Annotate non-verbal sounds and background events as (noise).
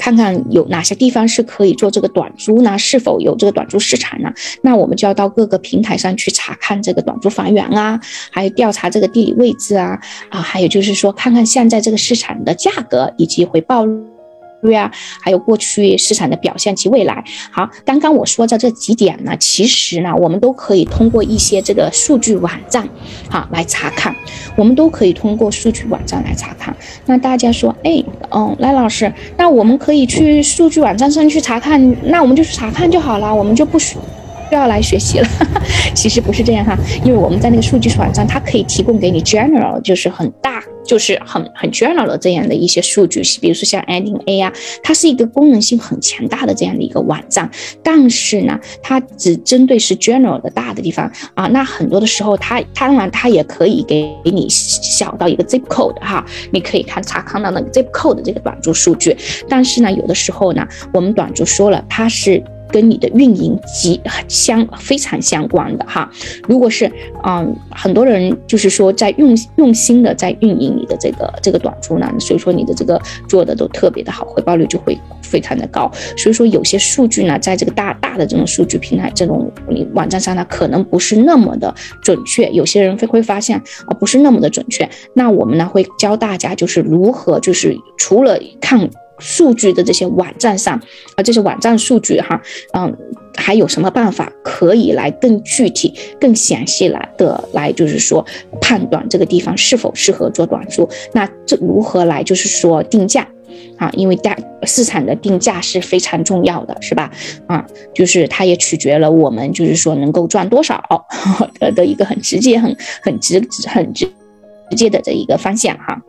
看看有哪些地方是可以做这个短租呢？是否有这个短租市场呢？那我们就要到各个平台上去查看这个短租房源啊，还有调查这个地理位置啊，啊，还有就是说看看现在这个市场的价格以及回报。对啊，还有过去市场的表现及未来。好，刚刚我说的这几点呢，其实呢，我们都可以通过一些这个数据网站，好来查看。我们都可以通过数据网站来查看。那大家说，哎，嗯，赖老师，那我们可以去数据网站上去查看，那我们就去查看就好了，我们就不需要来学习了。(laughs) 其实不是这样哈，因为我们在那个数据网站，它可以提供给你 general，就是很大。就是很很 general 的这样的一些数据，比如说像 Ending A 啊，它是一个功能性很强大的这样的一个网站，但是呢，它只针对是 general 的大的地方啊。那很多的时候，它当然它也可以给你小到一个 zip code 哈，你可以看查看到那个 zip code 的这个短租数据。但是呢，有的时候呢，我们短租说了，它是。跟你的运营极相非常相关的哈，如果是嗯很多人就是说在用用心的在运营你的这个这个短租呢，所以说你的这个做的都特别的好，回报率就会非常的高。所以说有些数据呢，在这个大大的这种数据平台这种你网站上呢，可能不是那么的准确，有些人会会发现啊不是那么的准确。那我们呢会教大家就是如何就是除了看。数据的这些网站上，啊，这些网站数据哈，嗯，还有什么办法可以来更具体、更详细来的来，就是说判断这个地方是否适合做短租？那这如何来就是说定价啊？因为价市场的定价是非常重要的，是吧？啊，就是它也取决了我们就是说能够赚多少 (laughs) 的的一个很直接、很很直、很直直接的这一个方向哈。